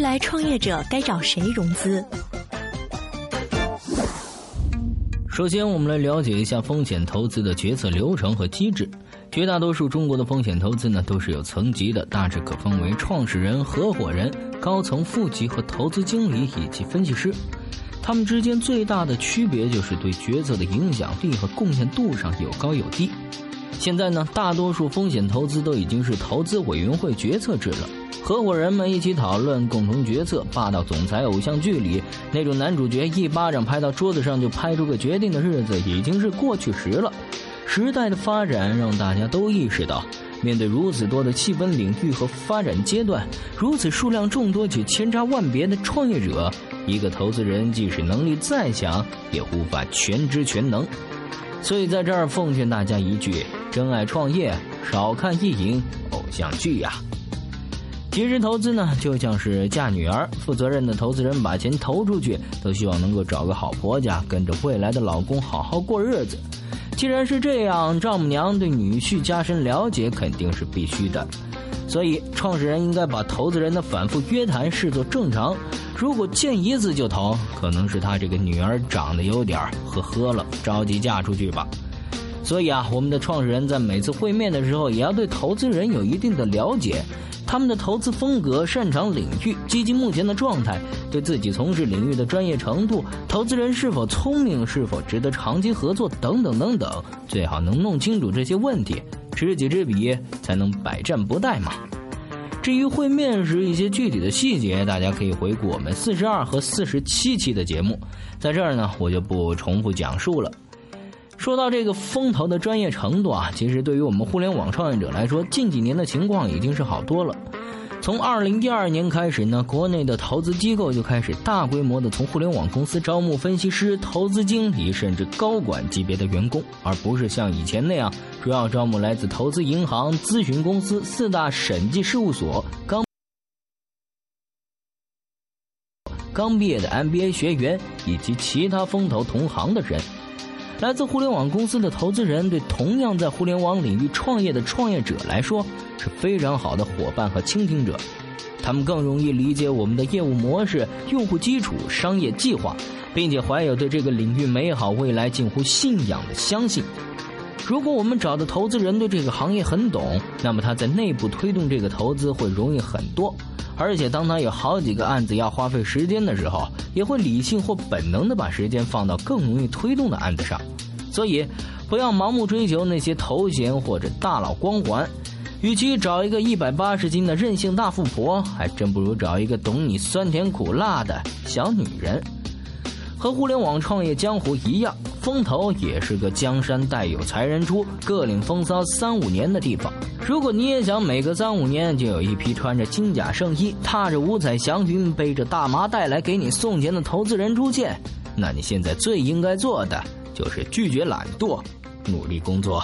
未来创业者该找谁融资？首先，我们来了解一下风险投资的决策流程和机制。绝大多数中国的风险投资呢，都是有层级的，大致可分为创始人、合伙人、高层副级和投资经理以及分析师。他们之间最大的区别就是对决策的影响力和贡献度上有高有低。现在呢，大多数风险投资都已经是投资委员会决策制了。合伙人们一起讨论，共同决策。霸道总裁偶像剧里那种男主角一巴掌拍到桌子上就拍出个决定的日子，已经是过去时了。时代的发展让大家都意识到，面对如此多的细分领域和发展阶段，如此数量众多且千差万别的创业者，一个投资人即使能力再强，也无法全知全能。所以在这儿奉劝大家一句：真爱创业，少看意淫偶像剧呀。其实投资呢，就像是嫁女儿，负责任的投资人把钱投出去，都希望能够找个好婆家，跟着未来的老公好好过日子。既然是这样，丈母娘对女婿加深了解肯定是必须的。所以，创始人应该把投资人的反复约谈视作正常。如果见一次就投，可能是他这个女儿长得有点呵呵了，着急嫁出去吧。所以啊，我们的创始人在每次会面的时候，也要对投资人有一定的了解。他们的投资风格、擅长领域、基金目前的状态、对自己从事领域的专业程度、投资人是否聪明、是否值得长期合作等等等等，最好能弄清楚这些问题，知己知彼才能百战不殆嘛。至于会面时一些具体的细节，大家可以回顾我们四十二和四十七期的节目，在这儿呢我就不重复讲述了。说到这个风投的专业程度啊，其实对于我们互联网创业者来说，近几年的情况已经是好多了。从二零一二年开始呢，国内的投资机构就开始大规模的从互联网公司招募分析师、投资经理，甚至高管级别的员工，而不是像以前那样主要招募来自投资银行、咨询公司、四大审计事务所、刚刚毕业的 MBA 学员以及其他风投同行的人。来自互联网公司的投资人，对同样在互联网领域创业的创业者来说，是非常好的伙伴和倾听者。他们更容易理解我们的业务模式、用户基础、商业计划，并且怀有对这个领域美好未来近乎信仰的相信。如果我们找的投资人对这个行业很懂，那么他在内部推动这个投资会容易很多。而且，当他有好几个案子要花费时间的时候，也会理性或本能的把时间放到更容易推动的案子上。所以，不要盲目追求那些头衔或者大佬光环。与其找一个一百八十斤的任性大富婆，还真不如找一个懂你酸甜苦辣的小女人。和互联网创业江湖一样，风投也是个江山代有才人出，各领风骚三五年的地方。如果你也想每隔三五年就有一批穿着金甲圣衣、踏着五彩祥云、背着大麻袋来给你送钱的投资人出现，那你现在最应该做的就是拒绝懒惰，努力工作。